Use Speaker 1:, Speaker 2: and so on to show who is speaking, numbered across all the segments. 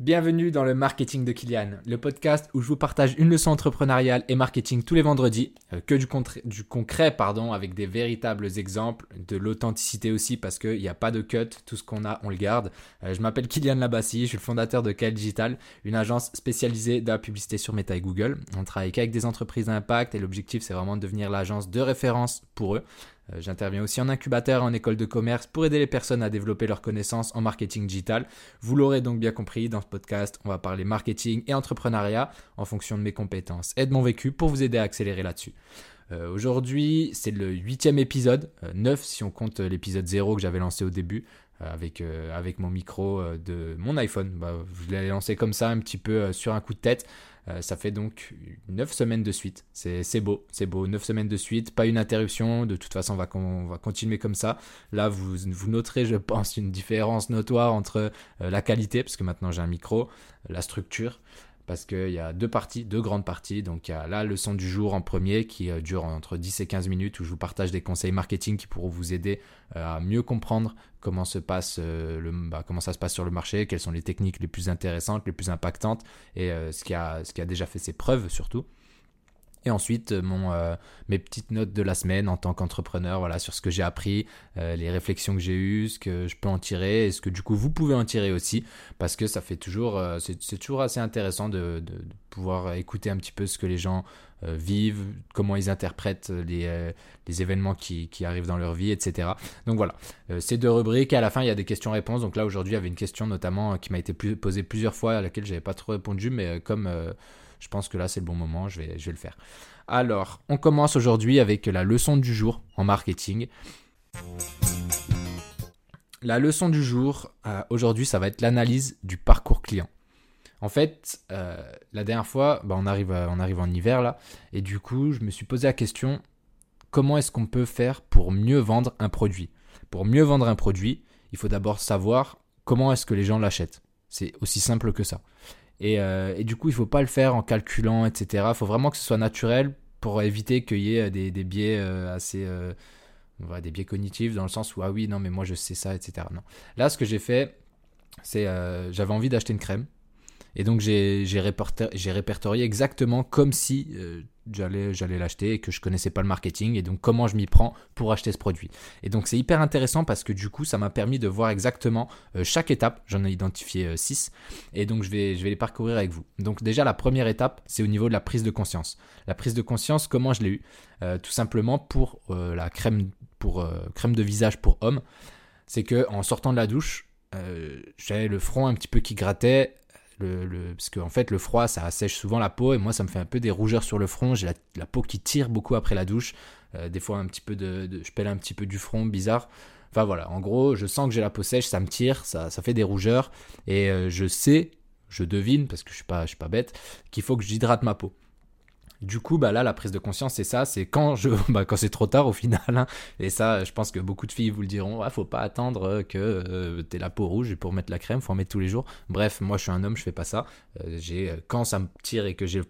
Speaker 1: Bienvenue dans le Marketing de Kylian, le podcast où je vous partage une leçon entrepreneuriale et marketing tous les vendredis, euh, que du, concret pardon, avec des véritables exemples, de l'authenticité aussi parce qu'il n'y a pas de cut, tout ce qu'on a on le garde. Euh, je m'appelle Kylian Labassi, je suis le fondateur de Kyle Digital, une agence spécialisée dans la publicité sur Meta et Google. On travaille qu'avec des entreprises d'impact et l'objectif c'est vraiment de devenir l'agence de référence pour eux. Euh, j'interviens aussi en incubateur en école de commerce pour aider les personnes à développer leurs connaissances en marketing digital. Vous l'aurez donc bien compris, dans ce podcast, on va parler marketing et entrepreneuriat en fonction de mes compétences et de mon vécu pour vous aider à accélérer là-dessus. Euh, aujourd'hui, c'est le huitième épisode, euh, neuf si on compte l'épisode 0 que j'avais lancé au début avec, avec mon micro de mon iPhone. Bah, je l'ai lancé comme ça un petit peu sur un coup de tête. Euh, ça fait donc 9 semaines de suite. C'est beau, c'est beau. 9 semaines de suite, pas une interruption. De toute façon, on va, on va continuer comme ça. Là, vous, vous noterez, je pense, une différence notoire entre euh, la qualité, parce que maintenant j'ai un micro, la structure parce qu'il y a deux parties, deux grandes parties. Donc il y a la leçon du jour en premier qui euh, dure entre 10 et 15 minutes où je vous partage des conseils marketing qui pourront vous aider euh, à mieux comprendre euh, bah, comment ça se passe sur le marché, quelles sont les techniques les plus intéressantes, les plus impactantes et ce qui a déjà fait ses preuves surtout. Et ensuite, euh, mon, euh, mes petites notes de la semaine en tant qu'entrepreneur, voilà, sur ce que j'ai appris, euh, les réflexions que j'ai eues, ce que je peux en tirer, et ce que du coup vous pouvez en tirer aussi, parce que ça fait toujours, c'est toujours assez intéressant de, de, pouvoir écouter un petit peu ce que les gens vivent, comment ils interprètent les, les événements qui, qui, arrivent dans leur vie, etc. Donc voilà, ces deux rubriques, et à la fin il y a des questions-réponses. Donc là aujourd'hui il y avait une question notamment qui m'a été posée plusieurs fois, à laquelle j'avais pas trop répondu, mais comme je pense que là, c'est le bon moment, je vais, le faire. Alors, on commence aujourd'hui avec la leçon du jour en marketing. La leçon du jour, euh, aujourd'hui, ça va être l'analyse du parcours client. En fait, euh, la dernière fois, bah, on, arrive, on arrive en hiver là, et du coup, je me suis posé la question, comment est-ce qu'on peut faire pour mieux vendre un produit? Pour mieux vendre un produit, il faut d'abord savoir comment est-ce que les gens l'achètent. C'est aussi simple que ça. Euh, et, du coup, il ne faut pas le faire en calculant, etc. Il faut vraiment que ce soit naturel pour éviter qu'il y ait des, biais euh, assez. Euh, des biais cognitifs dans le sens où, ah oui, non, mais moi je sais ça, etc. Non. Là, ce que j'ai fait, c'est. J'avais envie d'acheter une crème. Et donc j'ai répertorié exactement comme si euh, j'allais l'acheter et que je connaissais pas le marketing et donc comment je m'y prends pour acheter ce produit. Et donc c'est hyper intéressant parce que du coup ça m'a permis de voir exactement euh, chaque étape. J'en ai identifié 6 euh, et donc je vais, les parcourir avec vous. Donc déjà la première étape c'est au niveau de la prise de conscience. La prise de conscience comment je l'ai eu? Tout simplement pour la crème pour crème de visage pour homme. C'est que en sortant de la douche j'avais le front un petit peu qui grattait, parce qu'en fait, le froid, ça assèche souvent la peau et moi, ça me fait un peu des rougeurs sur le front. J'ai la, peau qui tire beaucoup après la douche. Euh, des fois, un petit peu de, je pèle un petit peu du front, bizarre. Enfin voilà, en gros, je sens que j'ai la peau sèche, ça me tire, ça, ça fait des rougeurs et euh, je sais, je devine parce que je suis je suis pas bête, qu'il faut que j'hydrate ma peau. Du coup, bah là, la prise de conscience, c'est ça, c'est quand je, bah, quand c'est trop tard au final. Hein. Et ça, je pense que beaucoup de filles vous le diront. Ouais, faut pas attendre que euh, tu aies la peau rouge pour mettre la crème, faut en mettre tous les jours. Bref, moi, je suis un homme, je fais pas ça. Euh, j'ai, quand ça me tire et que j'ai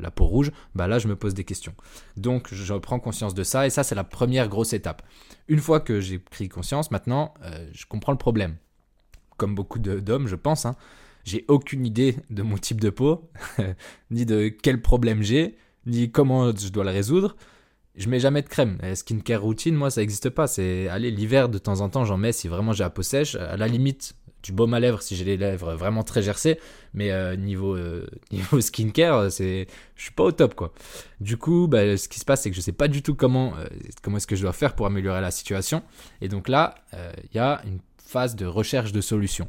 Speaker 1: la, peau rouge, bah là, je me pose des questions. Donc, je prends conscience de ça et ça, c'est la première grosse étape. Une fois que j'ai pris conscience, maintenant, euh, je comprends le problème. Comme beaucoup d'hommes, je pense. Hein. J'ai aucune idée de mon type de peau, ni de quel problème j'ai, ni comment je dois le résoudre. Je mets jamais de crème. skincare routine, moi, ça n'existe pas. C'est, allez, l'hiver, de temps en temps, j'en mets si vraiment j'ai la peau sèche. À la limite, du baume à lèvres si j'ai les lèvres vraiment très gercées. Mais euh, niveau, euh, niveau skincare, c'est, je suis pas au top, quoi. Du coup, bah, ce qui se passe, c'est que je sais pas du tout comment, euh, comment est-ce que je dois faire pour améliorer la situation. Et donc là, il y a une phase de recherche de solutions.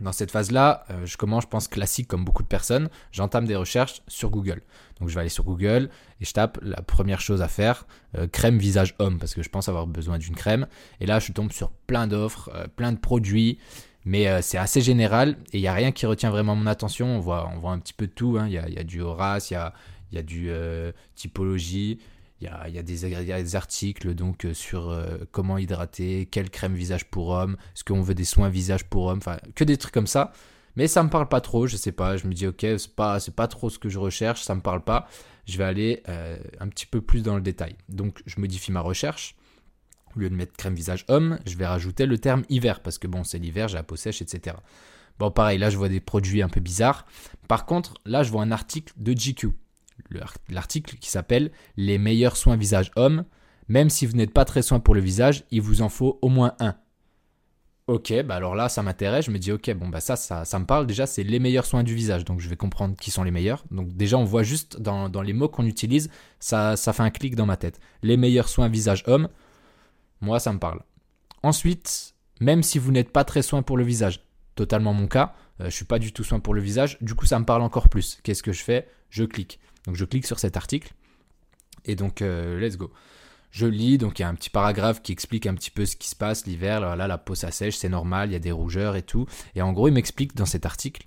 Speaker 1: Dans cette phase-là, euh, je commence, je pense, classique comme beaucoup de personnes. J'entame des recherches sur Google. Donc je vais aller sur Google et je tape la première chose à faire, euh, crème visage homme, parce que je pense avoir besoin d'une crème. Et là, je tombe sur plein d'offres, euh, plein de produits, mais c'est assez général et il n'y a rien qui retient vraiment mon attention. On voit, on voit un petit peu de tout. Hein. Il y, a, du Horace, il y a du typologie, il y a, des, articles donc euh, sur euh, comment hydrater, quelle crème visage pour homme, est-ce qu'on veut des soins visage pour homme, enfin que des trucs comme ça. Mais ça me parle pas trop, je sais pas, je me dis ok, c'est pas, c'est pas trop ce que je recherche, ça me parle pas. Je vais aller euh, un petit peu plus dans le détail. Donc je modifie ma recherche. Au lieu de mettre crème visage homme, je vais rajouter le terme hiver parce que bon, c'est l'hiver, j'ai la peau sèche, etc. Bon, pareil, là, je vois des produits un peu bizarres. Par contre, là, je vois un article de GQ. L'article qui s'appelle Les meilleurs soins visage homme. Même si vous n'êtes pas très soin pour le visage, il vous en faut au moins un. Ok, bah alors là, ça m'intéresse. Je me dis, ok, bon, bah ça, ça, ça me parle. Déjà, c'est les meilleurs soins du visage. Donc, je vais comprendre qui sont les meilleurs. Donc, déjà, on voit juste dans, les mots qu'on utilise, ça, ça fait un clic dans ma tête. Les meilleurs soins visage homme. Moi, ça me parle. Ensuite, même si vous n'êtes pas très soin pour le visage, totalement mon cas, euh, je suis pas du tout soin pour le visage. Du coup, ça me parle encore plus. Qu'est-ce que je fais? Je clique. Donc, je clique sur cet article. Et donc, euh, let's go. Je lis, donc il y a un petit paragraphe qui explique un petit peu ce qui se passe l'hiver. Là, la peau s'assèche, c'est normal, il y a des rougeurs et tout. Et en gros, il m'explique dans cet article,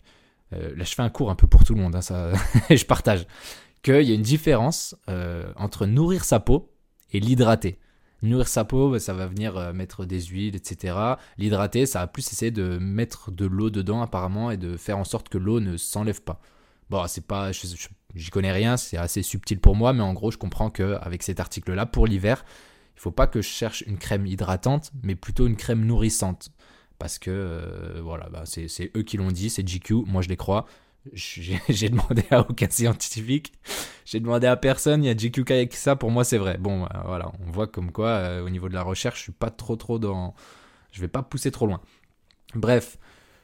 Speaker 1: euh, là je fais un cours un peu pour tout le monde, hein, ça, je partage, qu'il y a une différence euh, entre nourrir sa peau et l'hydrater. Nourrir sa peau, bah, ça va venir mettre des huiles, etc. L'hydrater, ça va plus essayer de mettre de l'eau dedans apparemment et de faire en sorte que l'eau ne s'enlève pas. Bon, c'est pas, j'y connais rien, c'est assez subtil pour moi, mais en gros, je comprends que avec cet article-là, pour l'hiver, il faut pas que je cherche une crème hydratante, mais plutôt une crème nourrissante. Parce que, euh, voilà, bah, c'est eux qui l'ont dit, c'est GQ, moi je les crois. J'ai demandé à aucun scientifique, j'ai demandé à personne, il y a GQ qui a ça, pour moi c'est vrai. Bon, bah, voilà, on voit comme quoi, euh, au niveau de la recherche, je suis pas trop trop dans... Je vais pas pousser trop loin. Bref,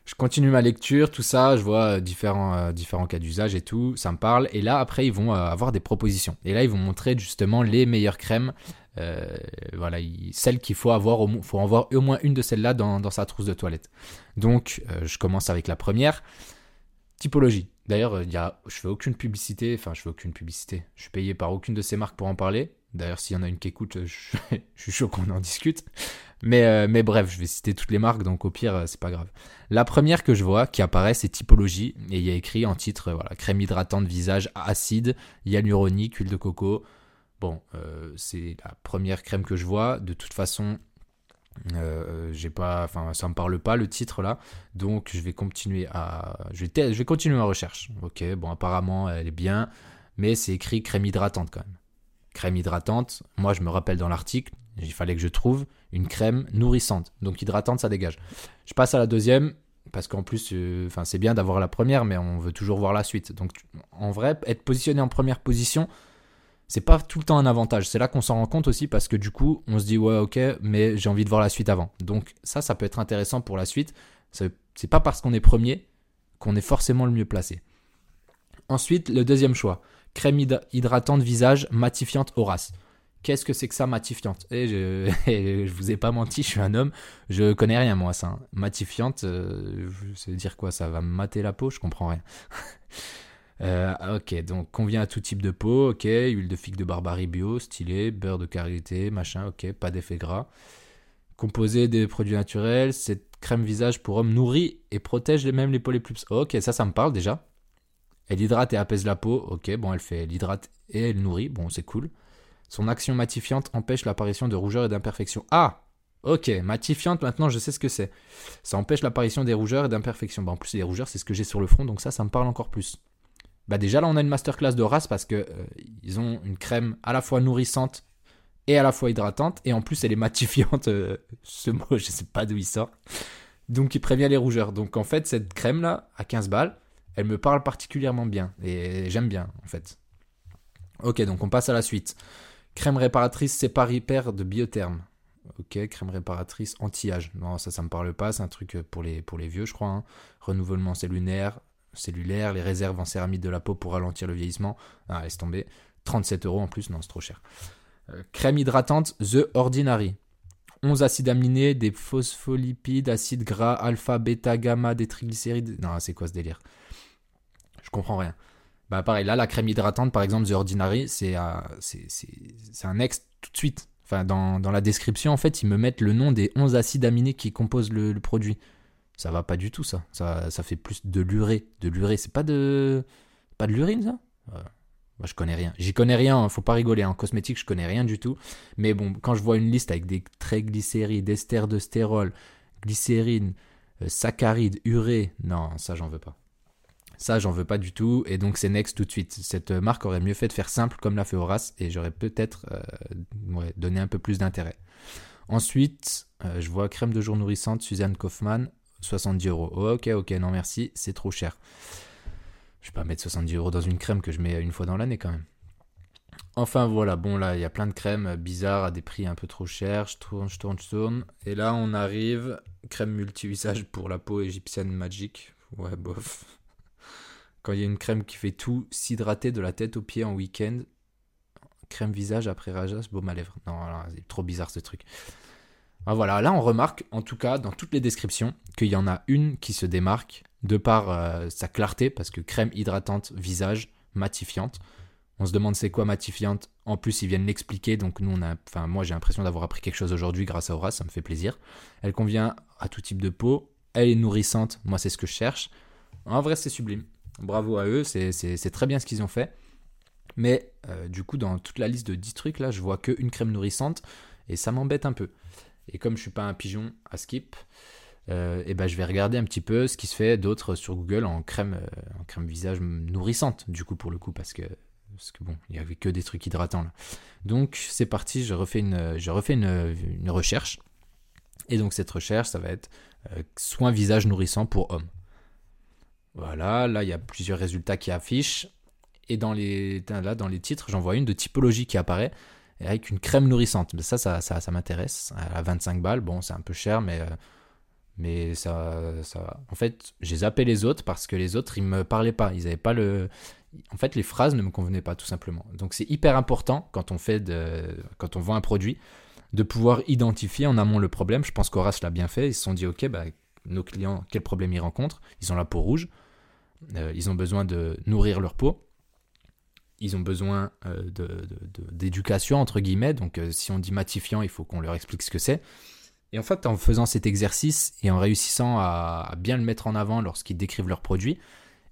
Speaker 1: je continue ma lecture, tout ça, je vois euh, différents, euh, différents cas d'usage et tout, ça me parle. Et là, après, ils vont euh, avoir des propositions. Et là, ils vont montrer justement les meilleures crèmes. voilà, celles qu'il faut avoir, faut avoir au moins une de celles-là dans, dans, sa trousse de toilette. Donc, je commence avec la première. Typologie. D'ailleurs, il y a, je fais aucune publicité, enfin, je fais aucune publicité. Je suis payé par aucune de ces marques pour en parler. D'ailleurs, s'il y en a une qui écoute, je, je suis chaud qu'on en discute. Mais, euh, mais bref, je vais citer toutes les marques, donc au pire, euh, c'est pas grave. La première que je vois qui apparaît, c'est Typologie, et il y a écrit en titre, euh, voilà, crème hydratante visage acide, hyaluronique, huile de coco. Bon, c'est la première crème que je vois. De toute façon, j'ai pas, ça me parle pas le titre là, donc je vais continuer à, je vais, je vais continuer ma recherche. Ok, bon, apparemment, elle est bien, mais c'est écrit crème hydratante quand même. Crème hydratante. Moi, je me rappelle dans l'article, il fallait que je trouve une crème nourrissante. Donc hydratante, ça dégage. Je passe à la deuxième parce qu'en plus, euh, c'est bien d'avoir la première, mais on veut toujours voir la suite. Donc en vrai, être positionné en première position, c'est pas tout le temps un avantage. C'est là qu'on s'en rend compte aussi parce que du coup, on se dit ouais ok, mais j'ai envie de voir la suite avant. Donc ça, ça peut être intéressant pour la suite. C'est pas parce qu'on est premier qu'on est forcément le mieux placé. Ensuite, le deuxième choix, crème hydratante visage matifiante Horace. Qu'est-ce que c'est que ça, matifiante? Et je, je vous ai pas menti, je suis un homme, je connais rien moi ça. Hein. Matifiante, euh, veut dire quoi Ça va mater la peau? Je comprends rien. euh, ok, donc convient à tout type de peau, ok, huile de figue de barbarie bio, stylé, beurre de karité, machin, ok, pas d'effet gras. Composé des produits naturels, cette crème visage pour homme nourrit et protège même les peaux les plus... Ok, ça, ça me parle déjà. Elle hydrate et apaise la peau, ok, bon, elle fait, elle hydrate et elle nourrit, bon, c'est cool. Son action matifiante empêche l'apparition de rougeurs et d'imperfections. Ah Ok, matifiante, maintenant je sais ce que c'est. Ça empêche l'apparition des rougeurs et d'imperfections. Bah, en plus, les rougeurs, c'est ce que j'ai sur le front, donc ça, ça me parle encore plus. Bah déjà, là, on a une masterclass de race parce que euh, ils ont une crème à la fois nourrissante et à la fois hydratante, et en plus, elle est matifiante. Euh, ce mot, je sais pas d'où il sort. Donc, il prévient les rougeurs. Donc, en fait, cette crème-là, à 15 balles, elle me parle particulièrement bien. Et j'aime bien, en fait. Ok, donc on passe à la suite. Crème réparatrice séparipère de biotherme. Ok, crème réparatrice anti-âge. Non, ça, ça me parle pas. C'est un truc pour les, pour les vieux, je crois. Hein. Renouvellement cellulaire, cellulaire, les réserves en céramide de la peau pour ralentir le vieillissement. Ah, laisse tomber. 37 euros en plus, non, c'est trop cher. Euh, crème hydratante The Ordinary. 11 acides aminés, des phospholipides, acides gras, alpha, bêta, gamma, des triglycérides. Non, c'est quoi ce délire? Je comprends rien. Bah pareil, là, la crème hydratante, par exemple, The Ordinary, c'est un ex tout de suite. Enfin, dans, la description, en fait, ils me mettent le nom des 11 acides aminés qui composent le, produit. Ça va pas du tout, ça. Ça, ça fait plus de l'urée. De l'urée, c'est pas de... Pas de l'urine, ça? Euh, Moi, je connais rien. J'y connais rien, hein, faut pas rigoler. En cosmétique, je connais rien du tout. Mais bon, quand je vois une liste avec des triglycérides, ester de stérol, glycérine, euh, saccharides, urée, non, ça, j'en veux pas. Ça, j'en veux pas du tout. Et donc, c'est Next tout de suite. Cette marque aurait mieux fait de faire simple comme l'a fait Horace. Et j'aurais peut-être euh, donné un peu plus d'intérêt. Ensuite, euh, je vois crème de jour nourrissante Suzanne Kaufmann. 70 euros. ok, ok, non merci, c'est trop cher. Je vais pas mettre 70 euros dans une crème que je mets une fois dans l'année quand même. Enfin voilà, bon là, il y a plein de crèmes bizarres à des prix un peu trop chers. Je tourne, je tourne, je tourne. Et là, on arrive. Crème multi-visage pour la peau égyptienne Magic. Ouais, bof. Quand il y a une crème qui fait tout, s'hydrater de la tête aux pieds en week-end. Crème visage après rajas, baume à lèvres. Non, c'est trop bizarre ce truc. Ah, voilà, là on remarque, en tout cas dans toutes les descriptions, qu'il y en a une qui se démarque de par euh, sa clarté, parce que crème hydratante visage matifiante. On se demande c'est quoi matifiante. En plus, ils viennent l'expliquer, donc nous on a, enfin moi j'ai l'impression d'avoir appris quelque chose aujourd'hui grâce à Aura, ça me fait plaisir. Elle convient à tout type de peau, elle est nourrissante, moi c'est ce que je cherche. En vrai, c'est sublime. Bravo à eux, c'est très bien ce qu'ils ont fait. Mais euh, du coup, dans toute la liste de 10 trucs, là, je vois qu'une crème nourrissante et ça m'embête un peu. Et comme je suis pas un pigeon à skip, et euh, eh ben je vais regarder un petit peu ce qui se fait d'autres sur Google en crème, euh, en crème visage nourrissante, du coup, pour le coup, parce que, parce que bon, il n'y avait que des trucs hydratants là. Donc, c'est parti, je refais, une, une, une, recherche. Et donc, cette recherche, ça va être soin visage nourrissant pour hommes. Voilà, là, il y a plusieurs résultats qui affichent. Et dans les, là, dans les titres, j'en vois une de typologie qui apparaît avec une crème nourrissante. Ça, ça, ça, ça m'intéresse. À 25 balles, bon, c'est un peu cher, mais, euh, mais ça, ça. En fait, j'ai zappé les autres parce que les autres, ils me parlaient pas. Ils avaient pas le. En fait, les phrases ne me convenaient pas, tout simplement. Donc, c'est hyper important quand on fait de, quand on vend un produit, de pouvoir identifier en amont le problème. Je pense qu'Horace l'a bien fait. Ils se sont dit, ok, bah, nos clients, quel problème ils rencontrent? Ils ont la peau rouge. Euh, ils ont besoin de nourrir leur peau ils ont besoin euh, d'éducation, entre guillemets. Donc, euh, si on dit matifiant, il faut qu'on leur explique ce que c'est. Et en fait, en faisant cet exercice et en réussissant à, bien le mettre en avant lorsqu'ils décrivent leur produit,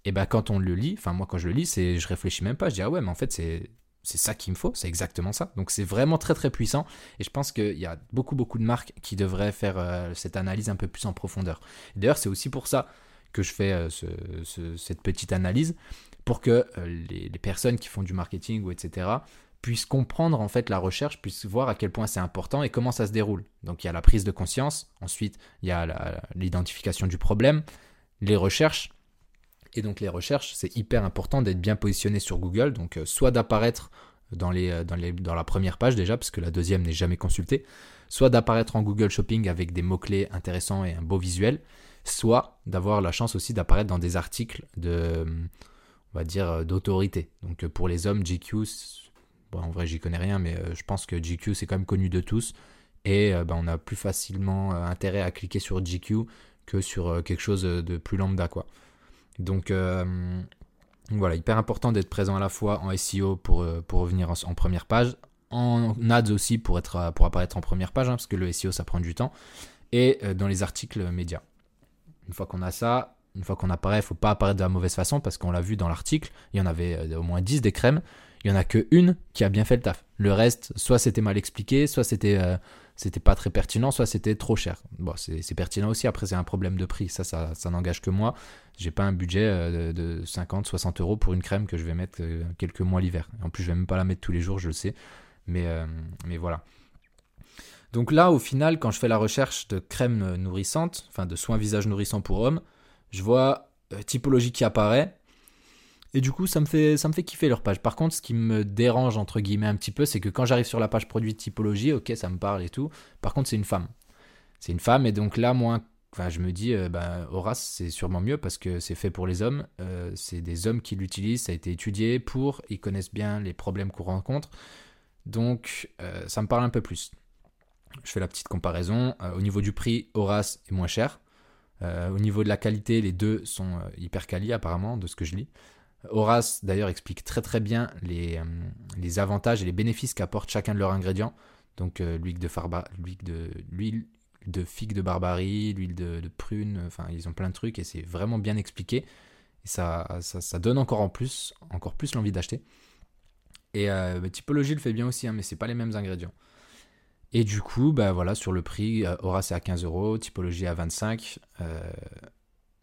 Speaker 1: et ben quand on le lit, enfin moi quand je le lis, c'est je réfléchis même pas, je dis ah ouais mais en fait c'est c'est ça qu'il me faut, c'est exactement ça. Donc c'est vraiment très très puissant et je pense qu'il y a beaucoup beaucoup de marques qui devraient faire euh, cette analyse un peu plus en profondeur. D'ailleurs c'est aussi pour ça que je fais cette petite analyse pour que euh, les, personnes qui font du marketing ou etc. puissent comprendre en fait la recherche, puissent voir à quel point c'est important et comment ça se déroule. Donc il y a la prise de conscience, ensuite il y a l'identification du problème, les recherches. Et donc les recherches, c'est hyper important d'être bien positionné sur Google, donc euh, soit d'apparaître dans, les, euh, dans, les, dans la première page déjà, parce que la deuxième n'est jamais consultée, soit d'apparaître en Google Shopping avec des mots-clés intéressants et un beau visuel, soit d'avoir la chance aussi d'apparaître dans des articles de va dire, euh, d'autorité. Donc euh, pour les hommes, GQ, bon, en vrai j'y connais rien, mais euh, je pense que GQ c'est quand même connu de tous. Et ben, on a plus facilement intérêt à cliquer sur GQ que sur quelque chose de plus lambda. Donc voilà, hyper important d'être présent à la fois en SEO pour, revenir en, première page, en ads aussi pour apparaître en première page, hein, parce que le SEO ça prend du temps, et dans les articles médias. Une fois qu'on a ça, une fois qu'on apparaît, il faut pas apparaître de la mauvaise façon parce qu'on l'a vu dans l'article, il y en avait euh, au moins 10 des crèmes, il y en a que une qui a bien fait le taf. Le reste, soit c'était mal expliqué, soit c'était euh, pas très pertinent, soit c'était trop cher. Bon, c'est pertinent aussi, après c'est un problème de prix, ça, ça, ça n'engage que moi. J'ai pas un budget euh, de 50, 60 euros pour une crème que je vais mettre quelques mois l'hiver. En plus, je vais même pas la mettre tous les jours, je le sais. Mais, mais voilà. Donc là, au final, quand je fais la recherche de crème nourrissante, enfin de soins visage nourrissant pour hommes, je vois euh, typologie qui apparaît. Et du coup, ça me, fait, ça me fait kiffer leur page. Par contre, ce qui me dérange, entre guillemets, un petit peu, c'est que quand j'arrive sur la page produit typologie, ok, ça me parle et tout. Par contre, c'est une femme. C'est une femme, et donc là, moi, enfin, je me dis, euh, bah, Horace, c'est sûrement mieux parce que c'est fait pour les hommes. Euh, c'est des hommes qui l'utilisent, ça a été étudié pour, ils connaissent bien les problèmes qu'on rencontre. Donc, ça me parle un peu plus. Je fais la petite comparaison. au niveau du prix, Horace est moins cher. Euh, au niveau de la qualité, les deux sont euh, hyper quali apparemment, de ce que je lis. Horace d'ailleurs explique très très bien les, euh, avantages et les bénéfices qu'apporte chacun de leurs ingrédients. Donc l'huile de, farba, de, figue de barbarie, l'huile de, prune, enfin ils ont plein de trucs et c'est vraiment bien expliqué. Et ça, donne encore en plus, encore plus l'envie d'acheter. Et bah, typologie le fait bien aussi, hein, mais c'est pas les mêmes ingrédients. Et du coup, bah voilà, sur le prix, euh, Horace est à 15 euros, typologie à 25. Euh,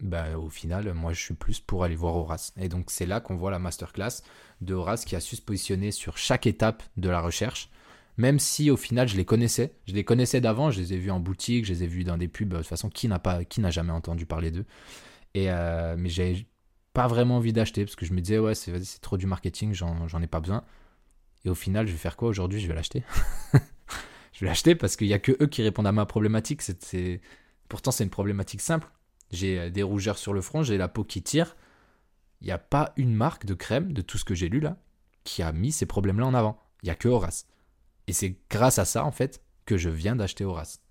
Speaker 1: bah, au final, moi je suis plus pour aller voir Horace. Et donc c'est là qu'on voit la masterclass de Horace qui a su se positionner sur chaque étape de la recherche. même si au final je les connaissais. Je les connaissais d'avant, je les ai vus en boutique, je les ai vus dans des pubs. De toute façon, qui n'a qui n'a jamais entendu parler d'eux? Et euh, mais j'ai pas vraiment envie d'acheter parce que je me disais ouais c'est c'est trop du marketing, j'en ai pas besoin. Et au final, je vais faire quoi aujourd'hui? Je vais l'acheter. je vais l'acheter parce qu'il y a que eux qui répondent à ma problématique. Pourtant c'est une problématique simple. J'ai euh, des rougeurs sur le front, j'ai la peau qui tire. Il n'y a pas une marque de crème de tout ce que j'ai lu là qui a mis ces problèmes-là en avant. Il n'y a que Horace. Et c'est grâce à ça, en fait, que je viens d'acheter Horace.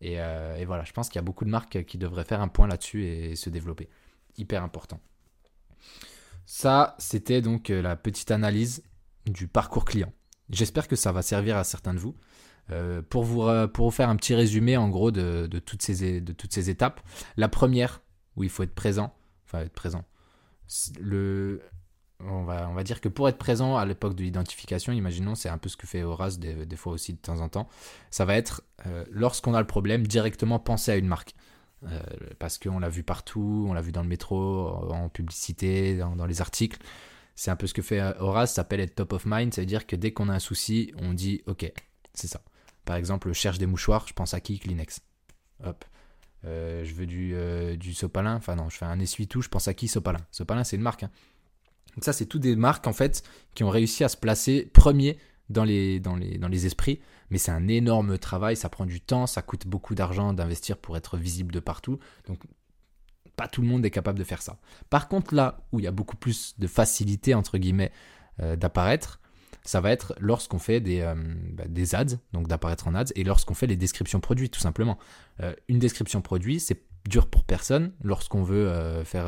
Speaker 1: Et, euh, et, voilà, je pense qu'il y a beaucoup de marques qui devraient faire un point là-dessus et se développer. Hyper important. Ça, c'était donc euh, la petite analyse du parcours client. J'espère que ça va servir à certains de vous. Euh, pour, vous pour vous faire un petit résumé en gros de, toutes ces, étapes. La première, où il faut être présent, enfin être présent. On va, dire que pour être présent à l'époque de l'identification, imaginons, c'est un peu ce que fait Horace des, fois aussi de temps en temps, ça va être, euh, lorsqu'on a le problème, directement penser à une marque. Euh, parce qu'on l'a vu partout, on l'a vu dans le métro, en publicité, dans, les articles. C'est un peu ce que fait euh, Horace, ça s'appelle être top of mind, ça veut dire que dès qu'on a un souci, on dit ok, c'est ça. Par exemple, cherche des mouchoirs, je pense à qui Kleenex. Hop. je veux du, du sopalin, enfin non, je fais un essuie-tout, je pense à qui Sopalin. Sopalin, c'est une marque. Hein. Donc ça, c'est tout des marques en fait qui ont réussi à se placer premier dans les esprits. Mais c'est un énorme travail, ça prend du temps, ça coûte beaucoup d'argent d'investir pour être visible de partout. Donc pas tout le monde est capable de faire ça. Par contre, là où il y a beaucoup plus de facilité, entre guillemets, euh, d'apparaître, ça va être lorsqu'on fait des, euh, bah, des ads, donc d'apparaître en ads, et lorsqu'on fait les descriptions produits, tout simplement. Euh, une description produit, c'est dur pour personne lorsqu'on veut euh, faire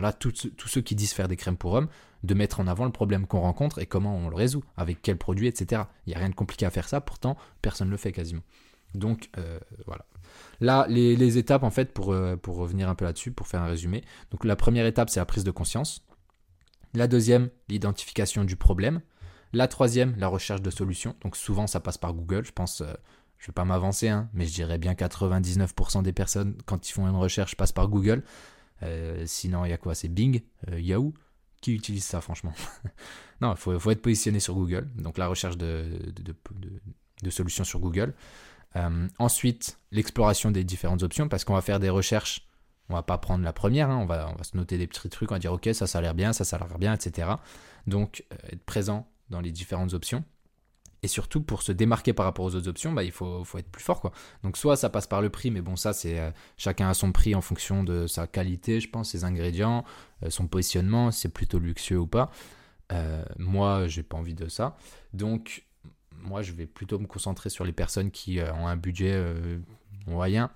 Speaker 1: là tous ceux qui disent faire des crèmes pour hommes de mettre en avant le problème qu'on rencontre et comment on le résout avec quel produit etc il n'y a rien de compliqué à faire ça pourtant personne ne le fait quasiment. Donc voilà. Là les, étapes en fait pour, pour revenir un peu là-dessus pour faire un résumé. Donc la première étape c'est la prise de conscience. La deuxième l'identification du problème la troisième la recherche de solutions donc souvent ça passe par Google je pense je vais pas m'avancer, hein, mais je dirais bien 99% des personnes, quand ils font une recherche, passent par Google. Euh, sinon, il y a quoi? C'est Bing, euh, Yahoo Qui utilise ça, franchement Non, il faut, être positionné sur Google. Donc, la recherche de, solutions sur Google. Euh, ensuite, l'exploration des différentes options, parce qu'on va faire des recherches. On va pas prendre la première, hein, on, va, on va se noter des petits trucs, on va dire ok, ça, ça a l'air bien, ça, ça a l'air bien, etc. Donc, être présent dans les différentes options. Et surtout, pour se démarquer par rapport aux autres options, bah, il faut, être plus fort. Quoi. Donc, soit ça passe par le prix, mais bon, ça, c'est euh, chacun a son prix en fonction de sa qualité, je pense, ses ingrédients, euh, son positionnement, si c'est plutôt luxueux ou pas. Euh, moi, j'ai pas envie de ça. Donc, moi, je vais plutôt me concentrer sur les personnes qui ont un budget moyen.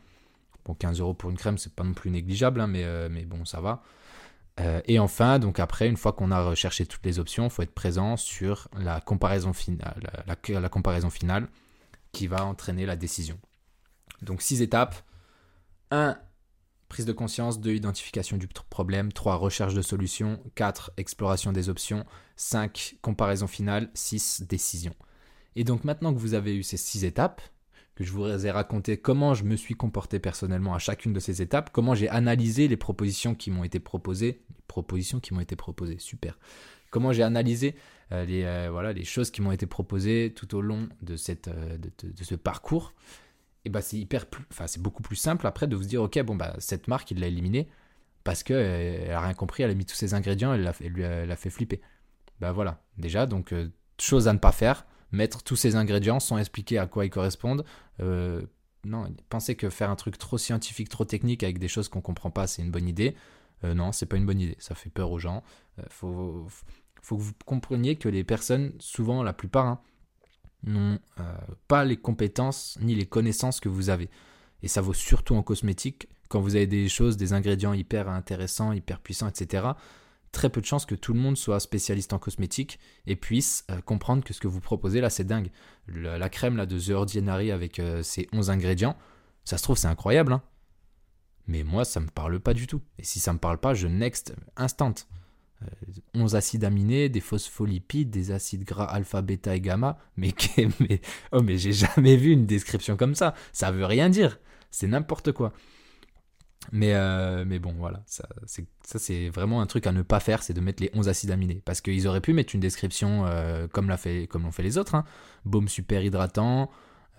Speaker 1: Bon, 15 euros pour une crème, c'est pas non plus négligeable, hein, mais, mais bon, ça va. Euh, et enfin, donc après, une fois qu'on a recherché toutes les options, il faut être présent sur la comparaison, finale, comparaison finale qui va entraîner la décision. Donc six étapes. 1. Prise de conscience. 2. Identification du problème. 3. Recherche de solutions. 4. Exploration des options. 5. Comparaison finale. 6. Décision. Et donc maintenant que vous avez eu ces six étapes, que je vous ai raconté comment je me suis comporté personnellement à chacune de ces étapes, comment j'ai analysé les propositions qui m'ont été proposées, les propositions qui m'ont été proposées, super. Comment j'ai analysé euh, les, euh, voilà, les choses qui m'ont été proposées tout au long de, euh, ce parcours. Et bah c'est hyper, enfin c'est beaucoup plus simple après de vous dire ok bon bah cette marque il l'a éliminée parce que elle a rien compris, elle a mis tous ses ingrédients, elle l'a lui fait flipper. Bah voilà déjà donc chose à ne pas faire mettre tous ces ingrédients sans expliquer à quoi ils correspondent. Euh, non, penser que faire un truc trop scientifique, trop technique avec des choses qu'on comprend pas, c'est une bonne idée. Euh, non, c'est pas une bonne idée. Ça fait peur aux gens. Euh, faut, faut que vous compreniez que les personnes, souvent la plupart, hein, n'ont pas les compétences ni les connaissances que vous avez. Et ça vaut surtout en cosmétique. Quand vous avez des choses, des ingrédients hyper intéressants, hyper puissants, etc très peu de chances que tout le monde soit spécialiste en cosmétique et puisse euh, comprendre que ce que vous proposez là, c'est dingue. la crème là de The Ordinary avec euh, ses 11 ingrédients, ça se trouve, c'est incroyable. Hein. Mais moi, ça me parle pas du tout. Et si ça me parle pas, je next instant. 11 euh, acides aminés, des phospholipides, des acides gras alpha, bêta et gamma. Mais, mais oh, mais j'ai jamais vu une description comme ça. Ça veut rien dire. C'est n'importe quoi. Mais, euh, mais bon, voilà, ça c'est, vraiment un truc à ne pas faire, c'est de mettre les 11 acides aminés. Parce qu'ils auraient pu mettre une description euh, comme, l'a fait, l'ont fait les autres. Hein. Baume super hydratant,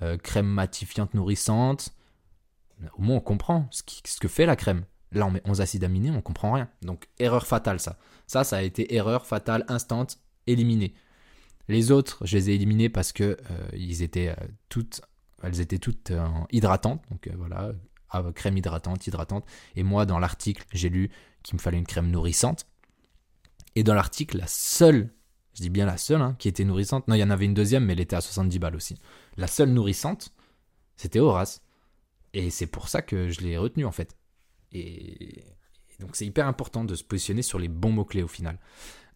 Speaker 1: euh, crème matifiante nourrissante. Au moins on comprend ce, que fait la crème. Là on met 11 acides aminés, on comprend rien. Donc erreur fatale ça. Ça, ça a été erreur fatale, instant, éliminée. Les autres, je les ai éliminés parce que ils étaient toutes, elles étaient toutes hydratantes. Donc voilà, crème hydratante, hydratante. Et moi, dans l'article, j'ai lu qu'il me fallait une crème nourrissante. Et dans l'article, la seule, je dis bien la seule, hein, qui était nourrissante, non, il y en avait une deuxième, mais elle était à 70 balles aussi. La seule nourrissante, c'était Horace. Et c'est pour ça que je l'ai retenu en fait. Et, donc c'est hyper important de se positionner sur les bons mots-clés au final.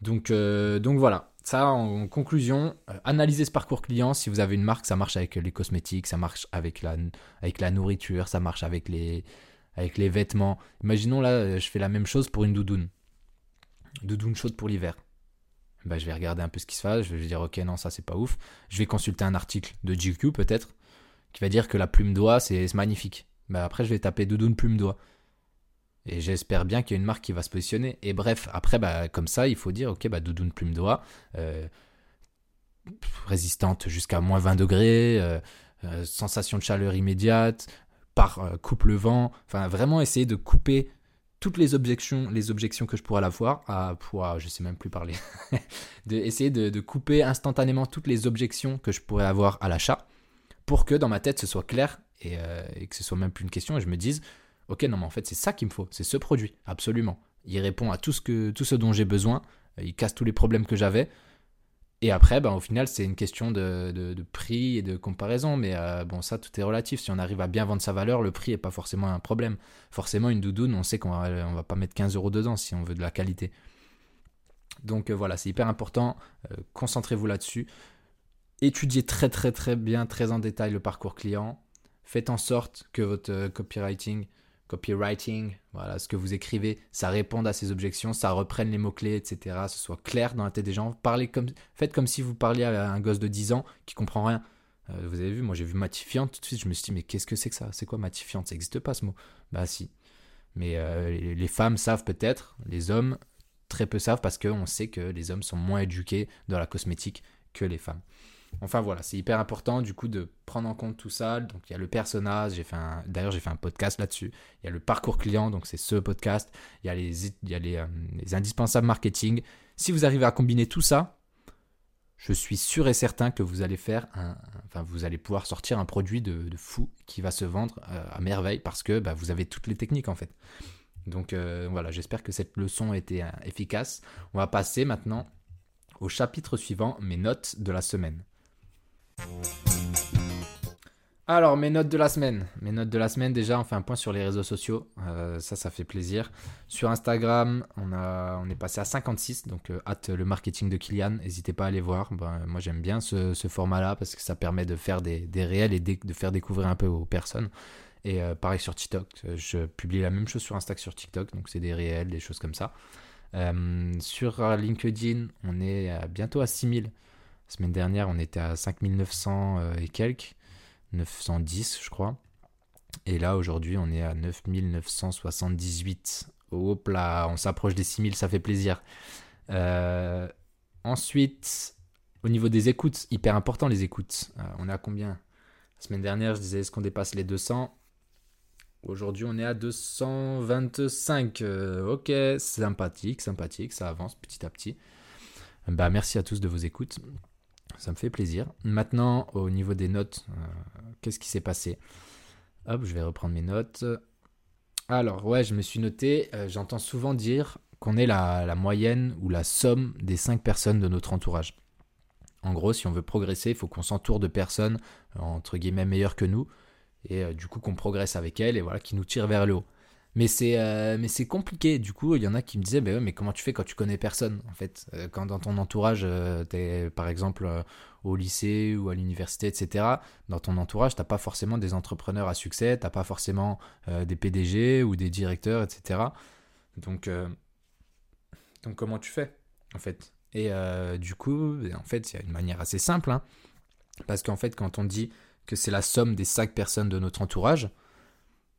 Speaker 1: Donc, euh, donc voilà, ça, en conclusion, euh, analysez ce parcours client. Si vous avez une marque, ça marche avec les cosmétiques, ça marche avec la, nourriture, ça marche avec les, avec les vêtements. Imaginons là, euh, je fais la même chose pour une doudoune. Doudoune chaude pour l'hiver. Bah, je vais regarder un peu ce qui se passe. Je vais dire, ok, non, ça c'est pas ouf. Je vais consulter un article de GQ peut-être qui va dire que la plume d'oie c'est magnifique. Bah, après, je vais taper doudoune plume d'oie. Et j'espère bien qu'il y a une marque qui va se positionner. Et bref, après, bah, comme ça, il faut dire, ok, bah, doudoune plume d'oie, euh, résistante jusqu'à moins 20 degrés, euh, euh, sensation de chaleur immédiate, par coupe le vent. Enfin, vraiment essayer de couper toutes les objections, les objections que je pourrais avoir, à, pour, je sais même plus parler, de essayer de, couper instantanément toutes les objections que je pourrais avoir à l'achat, pour que dans ma tête ce soit clair et, et que ce soit même plus une question et je me dise, ok, non, mais en fait, c'est ça qu'il me faut, c'est ce produit, absolument. Il répond à tout ce, que, tout ce dont j'ai besoin, euh, il casse tous les problèmes que j'avais. Et après, ben, au final, c'est une question de, prix et de comparaison. Mais euh, bon, ça, tout est relatif. Si on arrive à bien vendre sa valeur, le prix n'est pas forcément un problème. Forcément, une doudoune, on sait qu'on on va pas mettre 15 euros dedans si on veut de la qualité. Donc euh, voilà, c'est hyper important. Concentrez-vous là-dessus. Étudiez très très très bien, très en détail le parcours client. Faites en sorte que votre copywriting copywriting, voilà, ce que vous écrivez, ça réponde à ces objections, ça reprenne les mots-clés, etc., ce soit clair dans la tête des gens. Parlez comme, faites comme si vous parliez à un gosse de 10 ans qui comprend rien. Euh, vous avez vu, moi j'ai vu matifiante tout de suite, je me suis dit, mais qu'est-ce que c'est que ça? C'est quoi matifiante? Ça n'existe pas ce mot? Bah si. Mais euh, les, femmes savent peut-être, les hommes très peu savent parce qu'on sait que les hommes sont moins éduqués dans la cosmétique que les femmes. Enfin voilà, c'est hyper important du coup de prendre en compte tout ça. Donc il y a le personnage, j'ai fait d'ailleurs j'ai fait un podcast là-dessus. Il y a le parcours client, donc c'est ce podcast. Il y a les, il y a les, euh, indispensables marketing. Si vous arrivez à combiner tout ça, je suis sûr et certain que vous allez faire un, enfin vous allez pouvoir sortir un produit de, fou qui va se vendre euh, à merveille parce que bah, vous avez toutes les techniques en fait. Donc euh, voilà, j'espère que cette leçon a été efficace. On va passer maintenant au chapitre suivant, mes notes de la semaine. Alors, mes notes de la semaine. Mes notes de la semaine, déjà, on fait un point sur les réseaux sociaux. Euh, ça, ça fait plaisir. Sur Instagram, on, est passé à 56, donc euh, hâte le marketing de Kylian. N'hésitez pas à aller voir. Ben, moi, j'aime bien ce, format-là parce que ça permet de faire des, réels et de, faire découvrir un peu aux personnes. Et euh, pareil sur TikTok, je publie la même chose sur Insta sur TikTok, donc c'est des réels, des choses comme ça. sur LinkedIn, on est bientôt à 6000 semaine dernière, on était à 5900 euh, et quelques, 910 je crois. Et là, aujourd'hui, on est à 9978. Hop là, on s'approche des 6000, ça fait plaisir. Euh, ensuite, au niveau des écoutes, hyper important les écoutes. Euh, on est à combien? La semaine dernière, je disais, est-ce qu'on dépasse les 200 Aujourd'hui, on est à 225. ok, sympathique, sympathique, ça avance petit à petit. Bah, merci à tous de vos écoutes. Ça me fait plaisir. Maintenant, au niveau des notes, euh, qu'est-ce qui s'est passé? Hop, je vais reprendre mes notes. Alors, ouais, je me suis noté, euh, j'entends souvent dire qu'on est la, moyenne ou la somme des cinq personnes de notre entourage. En gros, si on veut progresser, il faut qu'on s'entoure de personnes, entre guillemets, meilleures que nous, et euh, du coup qu'on progresse avec elles, et voilà, qui nous tirent vers le haut. Mais c'est euh, mais c'est compliqué. Du coup, il y en a qui me disaient, bah mais comment tu fais quand tu connais personne En fait, euh, quand dans ton entourage, euh, tu es par exemple au lycée ou à l'université, etc. Dans ton entourage, t'as pas forcément des entrepreneurs à succès, t'as pas forcément des PDG ou des directeurs, etc. Donc, donc comment tu fais en fait? Et du coup, en fait, il y a une manière assez simple, hein. parce qu'en fait, quand on dit que c'est la somme des cinq personnes de notre entourage,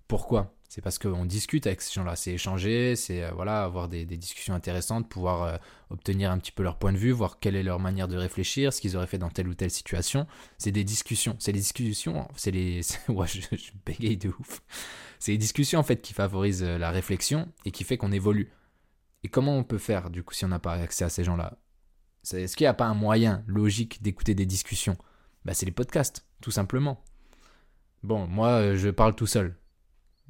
Speaker 1: pourquoi? C'est parce qu'on discute avec ces gens-là, c'est échanger, c'est euh, avoir des, discussions intéressantes, pouvoir euh, obtenir un petit peu leur point de vue, voir quelle est leur manière de réfléchir, ce qu'ils auraient fait dans telle ou telle situation. C'est des discussions, c'est les discussions, c'est les, ouais, je, je bégaye de ouf. C'est les discussions en fait qui favorisent euh, la réflexion et qui fait qu'on évolue. Et comment on peut faire du coup si on n'a pas accès à ces gens-là? Est-ce qu'il n'y a pas un moyen logique d'écouter des discussions? Bah, c'est les podcasts, tout simplement. Bon, moi, je parle tout seul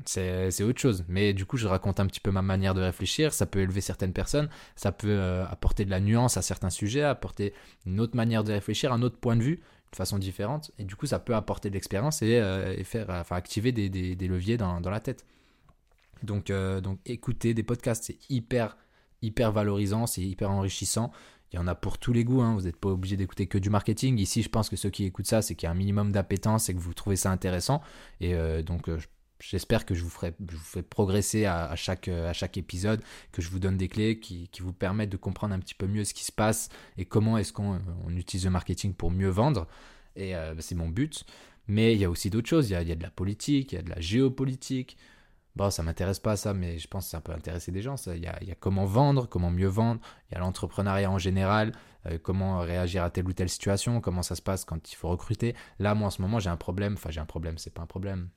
Speaker 1: c'est autre chose. Mais du coup, je raconte un petit peu ma manière de réfléchir. Ça peut élever certaines personnes, ça peut euh, apporter de la nuance à certains sujets, apporter une autre manière de réfléchir, un autre point de vue, de façon différente. Et du coup, ça peut apporter de l'expérience et, euh, faire, enfin, activer des, leviers dans, la tête. Donc, euh, donc, écouter des podcasts, c'est hyper, hyper valorisant, c'est hyper enrichissant. Il y en a pour tous les goûts, hein. vous n'êtes pas obligé d'écouter que du marketing. Ici, je pense que ceux qui écoutent ça, c'est qu'il y a un minimum d'appétence et que vous trouvez ça intéressant. Et donc, J'espère que je vous ferai, progresser à, chaque, à chaque épisode, que je vous donne des clés qui, qui, vous permettent de comprendre un petit peu mieux ce qui se passe et comment est-ce qu'on on utilise le marketing pour mieux vendre. Et euh, c'est mon but. Mais il y a aussi d'autres choses. Il y a, il y a, de la politique, il y a de la géopolitique. Bon, ça m'intéresse pas ça, mais je pense que ça peut intéresser des gens. Il, y a, il y a comment vendre, comment mieux vendre. Il y a l'entrepreneuriat en général, euh, comment réagir à telle ou telle situation, comment ça se passe quand il faut recruter. Là, moi, en ce moment, j'ai un problème. Enfin, j'ai un problème, c'est pas un problème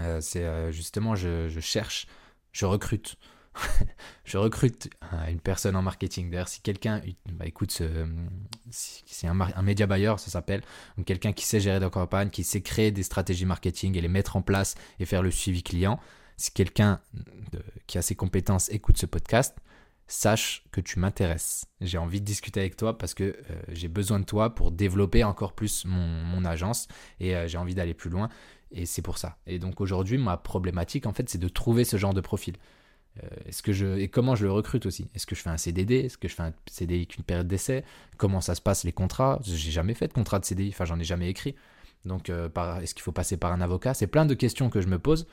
Speaker 1: euh, c'est euh, justement, je, cherche, je recrute. je recrute une personne en marketing. D'ailleurs, si quelqu'un bah, écoute, c'est un, un média buyer, ça s'appelle, donc quelqu'un qui sait gérer des campagnes, qui sait créer des stratégies marketing et les mettre en place et faire le suivi client, si quelqu'un qui a ces compétences écoute ce podcast, sache que tu m'intéresses. J'ai envie de discuter avec toi parce que euh, j'ai besoin de toi pour développer encore plus mon, agence et j'ai envie d'aller plus loin. Et c'est pour ça. Et donc aujourd'hui, ma problématique, en fait, c'est de trouver ce genre de profil. Euh, est-ce que je, et comment je le recrute aussi? Est-ce que je fais un CDD Est-ce que je fais un CDI avec une période d'essai? Comment ça se passe les contrats? J'ai jamais fait de contrat de CDI, enfin j'en ai jamais écrit. Donc euh, est-ce qu'il faut passer par un avocat? C'est plein de questions que je me pose.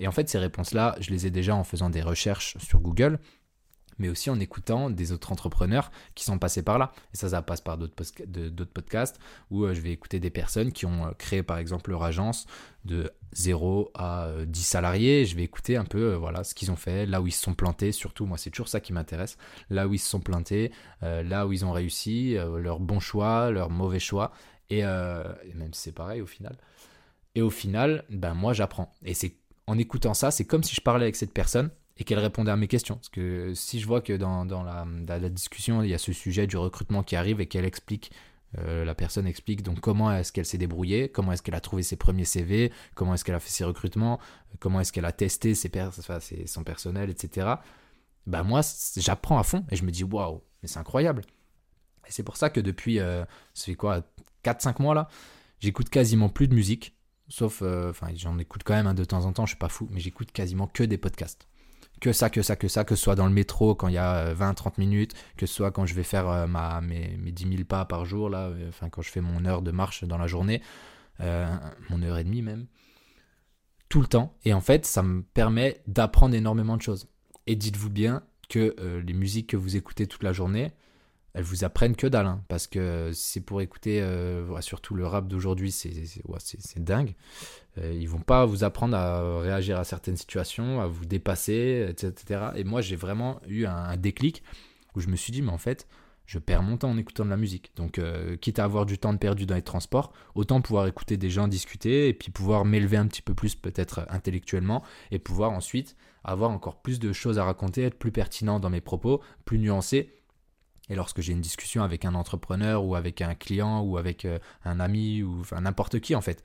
Speaker 1: Et en fait, ces réponses-là, je les ai déjà en faisant des recherches sur Google mais aussi en écoutant des autres entrepreneurs qui sont passés par là. Et ça, ça passe par d'autres podcasts où euh, je vais écouter des personnes qui ont euh, créé par exemple leur agence de 0 à 10 euh, salariés. Je vais écouter un peu voilà, ce qu'ils ont fait, là où ils se sont plantés. Surtout, moi, c'est toujours ça qui m'intéresse. Là où ils se sont plantés, là où ils ont réussi, leurs bons choix, leurs mauvais choix. Et, et même c'est pareil au final. Et au final, ben moi j'apprends. Et c'est en écoutant ça, c'est comme si je parlais avec cette personne et qu'elle répondait à mes questions. Parce que si je vois que dans, la, discussion, il y a ce sujet du recrutement qui arrive et qu'elle explique, euh, la personne explique donc comment est-ce qu'elle s'est débrouillée, comment est-ce qu'elle a trouvé ses premiers CV, comment est-ce qu'elle a fait ses recrutements, comment est-ce qu'elle a testé ses, son personnel, etc. Bah moi, j'apprends à fond et je me dis waouh, mais c'est incroyable. Et c'est pour ça que depuis, euh, ça fait quoi, 4-5 mois là, j'écoute quasiment plus de musique. Sauf, euh, enfin, j'en écoute quand même un de temps en temps, je suis pas fou, mais j'écoute quasiment que des podcasts que ça, que ça, que ça, que ce soit dans le métro quand il y a 20-30 euh, minutes, que ce soit quand je vais faire euh, mes, mes 10 000 pas par jour, là, euh, enfin quand je fais mon heure de marche dans la journée, mon heure et demie même, tout le temps. Et en fait, ça me permet d'apprendre énormément de choses. Et dites-vous bien que les musiques que vous écoutez toute la journée, elles vous apprennent que dalle. Hein, parce que c'est pour écouter, surtout le rap d'aujourd'hui, c'est dingue. Euh, ils vont pas vous apprendre à réagir à certaines situations, à vous dépasser, etc. Et moi, j'ai vraiment eu un, déclic où je me suis dit, mais en fait, je perds mon temps en écoutant de la musique. Donc, euh, quitte à avoir du temps perdu dans les transports, autant pouvoir écouter des gens discuter et puis pouvoir m'élever un petit peu plus peut-être intellectuellement et pouvoir ensuite avoir encore plus de choses à raconter, être plus pertinent dans mes propos, plus nuancé. Et lorsque j'ai une discussion avec un entrepreneur ou avec un client ou avec euh, un ami ou n'importe qui en fait,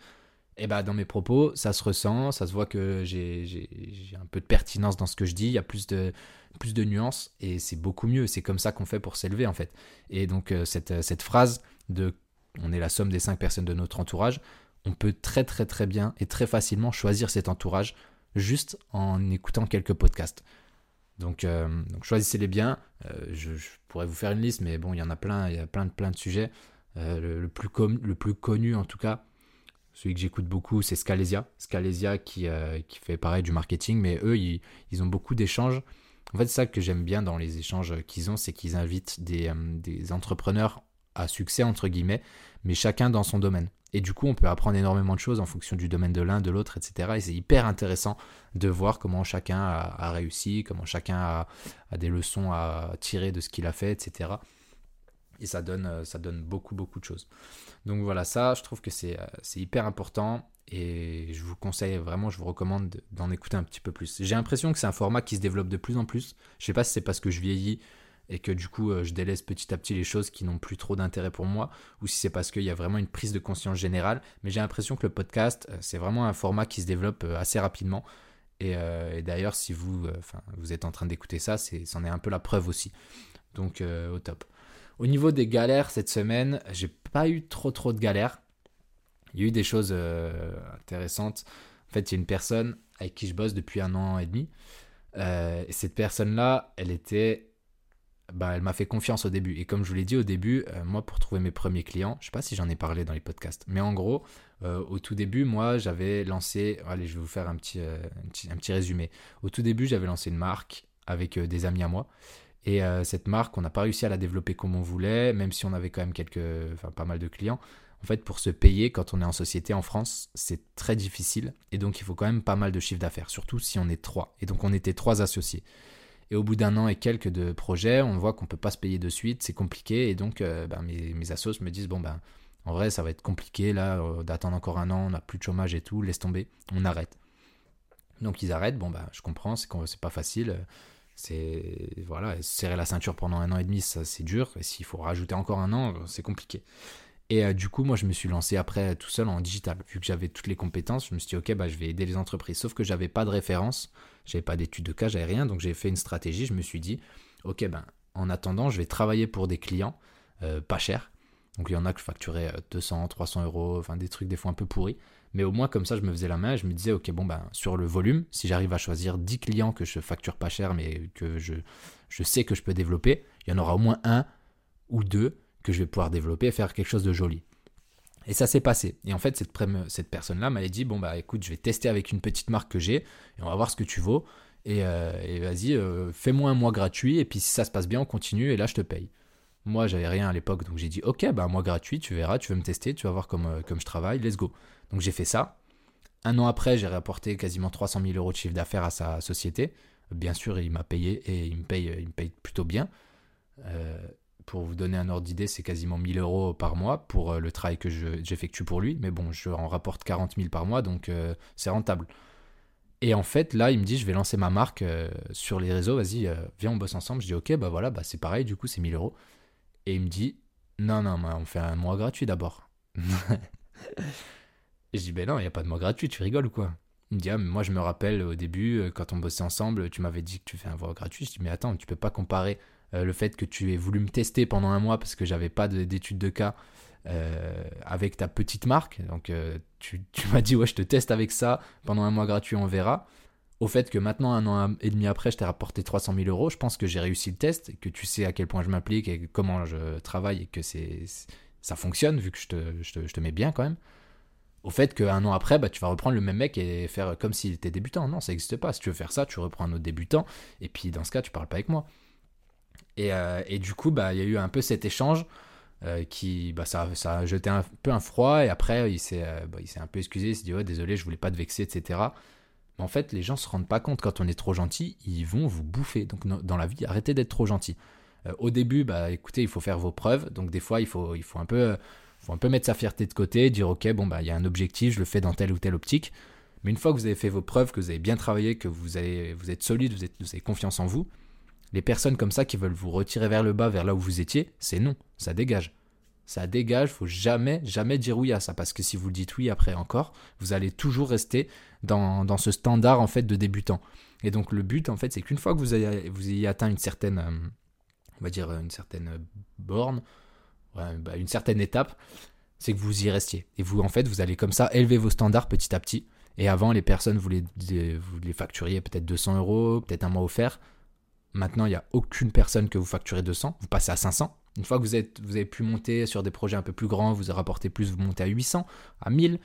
Speaker 1: eh ben, dans mes propos, ça se ressent, ça se voit que j'ai un peu de pertinence dans ce que je dis, il y a plus de, plus de nuances et c'est beaucoup mieux. C'est comme ça qu'on fait pour s'élever en fait. Et donc euh, cette, cette phrase de on est la somme des cinq personnes de notre entourage, on peut très très très bien et très facilement choisir cet entourage juste en écoutant quelques podcasts. Donc, euh, choisissez-les bien. Euh, je, pourrais vous faire une liste, mais bon, il y en a plein, il y a plein de, plein de sujets. le, plus le plus connu en tout cas, celui que j'écoute beaucoup, c'est Scalesia. Scalesia qui, euh, fait pareil du marketing, mais eux, ils, ont beaucoup d'échanges. En fait, ça que j'aime bien dans les échanges qu'ils ont, c'est qu'ils invitent des, euh, des, entrepreneurs à succès, entre guillemets, mais chacun dans son domaine. Et du coup, on peut apprendre énormément de choses en fonction du domaine de l'un, de l'autre, etc. Et c'est hyper intéressant de voir comment chacun a, réussi, comment chacun a, des leçons à tirer de ce qu'il a fait, etc. Et ça donne, euh, ça donne beaucoup, beaucoup de choses. Donc voilà, ça, je trouve que c'est hyper important. Et je vous conseille vraiment, je vous recommande d'en écouter un petit peu plus. J'ai l'impression que c'est un format qui se développe de plus en plus. Je sais pas si c'est parce que je vieillis et que du coup euh, je délaisse petit à petit les choses qui n'ont plus trop d'intérêt pour moi, ou si c'est parce qu'il y a vraiment une prise de conscience générale. Mais j'ai l'impression que le podcast, euh, c'est vraiment un format qui se développe euh, assez rapidement. Et, d'ailleurs, si vous, vous êtes en train d'écouter ça, c'en est, un peu la preuve aussi. Donc au top. Au niveau des galères cette semaine, j'ai pas eu trop trop de galères. Il y a eu des choses intéressantes. En fait, il y a une personne avec qui je bosse depuis un an et demi. et cette personne-là, elle était bah, elle m'a fait confiance au début. Et comme je vous l'ai dit au début, euh, moi, pour trouver mes premiers clients, je sais pas si j'en ai parlé dans les podcasts, mais en gros, euh, au tout début, moi, j'avais lancé, allez, je vais vous faire euh, un petit, résumé. Au tout début, j'avais lancé une marque avec des amis à moi. Et cette marque, on n'a pas réussi à la développer comme on voulait, même si on avait quand même quelques, enfin, pas mal de clients. En fait, pour se payer quand on est en société en France, c'est très difficile. Et donc, il faut quand même pas mal de chiffre d'affaires, surtout si on est trois. Et donc, on était trois associés. Et au bout d'un an et quelques de projets, on voit qu'on ne peut pas se payer de suite, c'est compliqué. Et donc, euh, ben, mes, mes assos me disent, bon, ben, en vrai, ça va être compliqué, là, euh, d'attendre encore un an, on n'a plus de chômage et tout, laisse tomber, on arrête. Donc, ils arrêtent, bon, ben, je comprends, c'est, c'est pas facile. C'est, voilà, serrer la ceinture pendant un an et demi, ça, c'est dur. Et s'il faut rajouter encore un an, c'est compliqué. Et euh, du coup, moi, je me suis lancé après tout seul en digital. Vu que j'avais toutes les compétences, je me suis dit, ok, bah, je vais aider les entreprises. Sauf que j'avais pas de référence, j'avais pas d'études de cas, j'avais rien. Donc j'ai fait une stratégie. Je me suis dit, ok, ben, en attendant, je vais travailler pour des clients euh, pas chers. Donc il y en a que je facturais 200, euh, 300 euros, enfin des trucs des fois un peu pourris. Mais au moins comme ça, je me faisais la main et je me disais, ok, bon, ben, sur le volume, si j'arrive à choisir 10 clients que je facture pas cher, mais que je, sais que je peux développer, il y en aura au moins un ou deux que je vais pouvoir développer et faire quelque chose de joli. Et ça s'est passé. Et en fait, cette, cette personne-là m'avait dit, bon, bah écoute, je vais tester avec une petite marque que j'ai, et on va voir ce que tu vaux. Et, euh, vas-y, euh, fais-moi un mois gratuit, et puis si ça se passe bien, on continue, et là, je te paye. Moi, j'avais rien à l'époque, donc j'ai dit, ok, bah un mois gratuit, tu verras, tu veux me tester, tu vas voir comme, euh, comme je travaille, let's go. Donc j'ai fait ça. Un an après, j'ai rapporté quasiment 300 000 euros de chiffre d'affaires à sa société. Bien sûr, il m'a payé, et il me paye, il me paye plutôt bien pour vous donner un ordre d'idée, c'est quasiment 1000 euros par mois pour euh, le travail que j'effectue pour lui. Mais bon, je en rapporte 40 000 par mois, donc euh, c'est rentable. Et en fait, là, il me dit, je vais lancer ma marque euh, sur les réseaux, vas-y, viens, on bosse ensemble. Je dis, ok, bah voilà, bah c'est pareil, du coup, c'est 1000 euros. Et il me dit, non, non, on fait un mois gratuit d'abord. je dis, ben non, il n'y a pas de mois gratuit, tu rigoles ou quoi? Il me dit, ah, mais moi, je me rappelle au début, quand on bossait ensemble, tu m'avais dit que tu fais un mois gratuit. Je dis, mais attends, tu peux pas comparer euh, le fait que tu aies voulu me tester pendant un mois parce que j'avais pas d'études de cas euh, avec ta petite marque. Donc euh, tu, m'as dit ouais je te teste avec ça pendant un mois gratuit on verra. Au fait que maintenant un an et demi après je t'ai rapporté 300 000 euros, je pense que j'ai réussi le test que tu sais à quel point je m'applique et comment je travaille et que c'est ça fonctionne vu que je te, mets bien quand même. Au fait qu'un an après, bah, tu vas reprendre le même mec et faire comme s'il était débutant. Non, ça n'existe pas. Si tu veux faire ça, tu reprends un autre débutant et puis dans ce cas, tu parles pas avec moi. Euh, et, du coup, bah, il y a eu un peu cet échange euh, qui, bah, ça, ça, a jeté un peu un froid. Et après, il s'est euh, bah, un peu excusé. Il s'est dit, ouais, désolé, je voulais pas te vexer, etc. Mais en fait, les gens se rendent pas compte quand on est trop gentil, ils vont vous bouffer. Donc, dans la vie, arrêtez d'être trop gentil. au début, bah, écoutez, il faut faire vos preuves. Donc, des fois, il faut, un peu. mettre sa fierté de côté, dire ok, bon, bah, il y a un objectif, je le fais dans telle ou telle optique. Mais une fois que vous avez fait vos preuves, que vous avez bien travaillé, que vous, êtes solide, vous, vous avez confiance en vous, les personnes comme ça qui veulent vous retirer vers le bas, vers là où vous étiez, c'est non, ça dégage. Ça dégage, faut jamais, jamais dire oui à ça, parce que si vous dites oui après encore, vous allez toujours rester dans, ce standard en fait de débutant. Et donc le but en fait, c'est qu'une fois que vous ayez, vous ayez atteint une certaine, euh, on va dire une certaine borne, bah, une certaine étape, c'est que vous y restiez. Et vous en fait, vous allez comme ça élever vos standards petit à petit. Et avant, les personnes, vous les, vous les facturiez peut-être 200 euros, peut-être un mois offert. Maintenant, il n'y a aucune personne que vous facturez 200. Vous passez à 500. Une fois que vous, êtes, vous avez pu monter sur des projets un peu plus grands, vous rapportez plus, vous montez à 800, à 1000.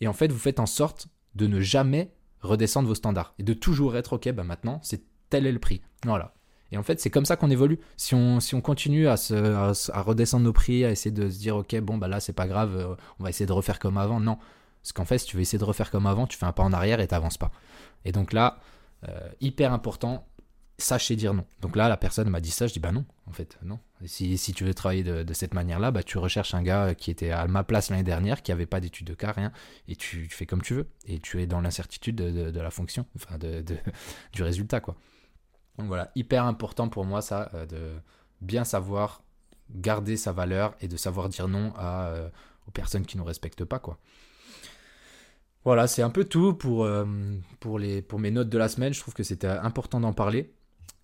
Speaker 1: Et en fait, vous faites en sorte de ne jamais redescendre vos standards. Et de toujours être, OK, bah maintenant, c'est tel est le prix. Voilà. Et en fait, c'est comme ça qu'on évolue. Si on, si on continue à, se, à, redescendre nos prix, à essayer de se dire, ok, bon, bah là, c'est pas grave, euh, on va essayer de refaire comme avant. Non. Parce qu'en fait, si tu veux essayer de refaire comme avant, tu fais un pas en arrière et t'avances pas. Et donc là, euh, hyper important, sachez dire non. Donc là, la personne m'a dit ça, je dis bah non, en fait, non. si, si tu veux travailler de, cette manière-là, bah, tu recherches un gars qui était à ma place l'année dernière, qui avait pas d'études de cas, rien, et tu, fais comme tu veux. Et tu es dans l'incertitude de, la fonction, enfin du résultat, quoi. Donc voilà, hyper important pour moi ça, euh, de bien savoir garder sa valeur et de savoir dire non à, euh, aux personnes qui ne nous respectent pas, quoi. Voilà, c'est un peu tout euh, pour mes notes de la semaine. Je trouve que c'était important d'en parler.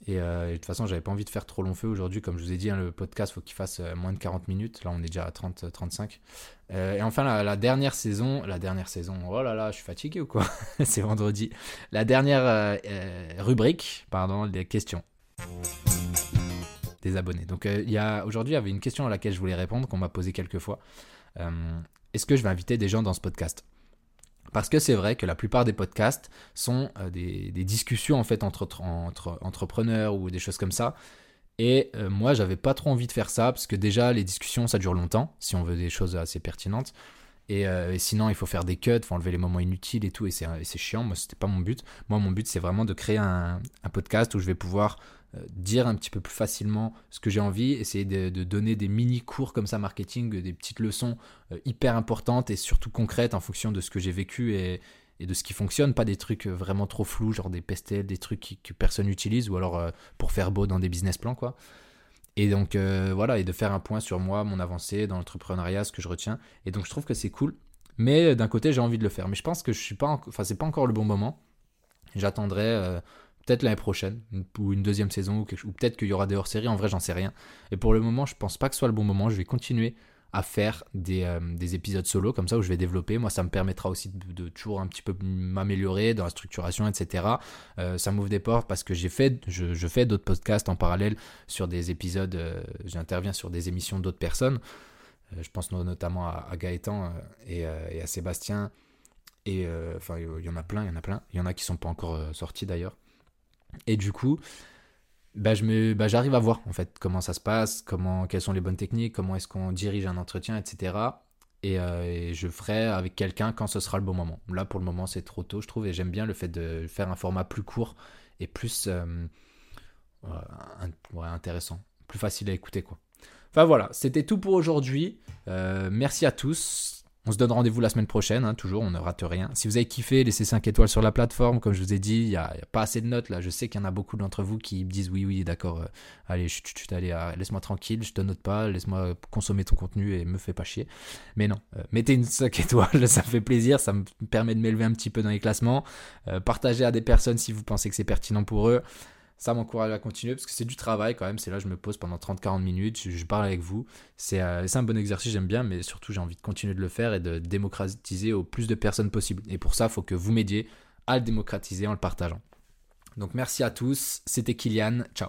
Speaker 1: Euh, et, de toute façon, j'avais pas envie de faire trop long feu aujourd'hui. Comme je vous ai dit, hein, le podcast, faut qu'il fasse euh, moins de 40 minutes. Là, on est déjà à 30, 35. et enfin, la, dernière saison, la dernière saison, oh là là, je suis fatigué ou quoi? C'est vendredi. La dernière rubrique, pardon, des questions des abonnés. Donc, il y a aujourd'hui, il y avait une question à laquelle je voulais répondre qu'on m'a posé quelques fois. Est-ce que je vais inviter des gens dans ce podcast? Parce que c'est vrai que la plupart des podcasts sont euh, des, discussions en fait entre, entre, entrepreneurs ou des choses comme ça. Et euh, moi, j'avais pas trop envie de faire ça parce que déjà, les discussions, ça dure longtemps si on veut des choses assez pertinentes. Et, euh, sinon, il faut faire des cuts, il faut enlever les moments inutiles et tout. Et c'est chiant. Moi, c'était pas mon but. Moi, mon but, c'est vraiment de créer un, podcast où je vais pouvoir dire un petit peu plus facilement ce que j'ai envie, essayer de, donner des mini cours comme ça marketing, des petites leçons euh, hyper importantes et surtout concrètes en fonction de ce que j'ai vécu et, de ce qui fonctionne, pas des trucs euh, vraiment trop flous, genre des pestels, des trucs que personne n'utilise ou alors pour faire beau dans des business plans quoi. Et donc voilà, et de faire un point sur moi, mon avancée dans l'entrepreneuriat, ce que je retiens. Et donc je trouve que c'est cool. Mais d'un côté, j'ai envie de le faire. Mais je pense que je suis pas, enfin c'est pas encore le bon moment. J'attendrai peut-être l'année prochaine, ou une deuxième saison, ou, peut-être qu'il y aura des hors-séries, en vrai j'en sais rien. Et pour le moment, je pense pas que ce soit le bon moment, je vais continuer à faire des, euh, des, épisodes solo comme ça où je vais développer. Moi, ça me permettra aussi de, toujours un petit peu m'améliorer dans la structuration, etc. Euh, ça m'ouvre des portes parce que j'ai fait, je, fais d'autres podcasts en parallèle sur des épisodes, euh, j'interviens sur des émissions d'autres personnes. je pense notamment à, Gaëtan et, et, à Sébastien. Et enfin, il y en a plein, il y en a plein. Il y en a qui sont pas encore sortis d'ailleurs. Et du coup, bah, bah, j'arrive à voir en fait comment ça se passe, comment, quelles sont les bonnes techniques, comment est-ce qu'on dirige un entretien, etc. Euh, et, je ferai avec quelqu'un quand ce sera le bon moment. Là, pour le moment, c'est trop tôt, je trouve, et j'aime bien le fait de faire un format plus court et plus euh, intéressant, plus facile à écouter, quoi. Enfin voilà, c'était tout pour aujourd'hui. Euh, merci à tous. On se donne rendez-vous la semaine prochaine, hein, toujours, on ne rate rien. Si vous avez kiffé, laissez 5 étoiles sur la plateforme. Comme je vous ai dit, il n'y a, pas assez de notes là. Je sais qu'il y en a beaucoup d'entre vous qui me disent oui, oui, d'accord, euh, allez, chut, chut, allez, euh, laisse-moi tranquille, je te note pas, laisse-moi consommer ton contenu et me fais pas chier. Mais non, euh, mettez une 5 étoiles, ça me fait plaisir, ça me permet de m'élever un petit peu dans les classements. partagez à des personnes si vous pensez que c'est pertinent pour eux ça m'encourage à continuer parce que c'est du travail quand même. C'est là, je me pose pendant 30-40 minutes, je, parle avec vous. Euh, c'est un bon exercice, j'aime bien, mais surtout, j'ai envie de continuer de le faire et de démocratiser au plus de personnes possible. Et pour ça, il faut que vous m'aidiez à le démocratiser en le partageant. Donc, merci à tous. C'était Kylian. Ciao.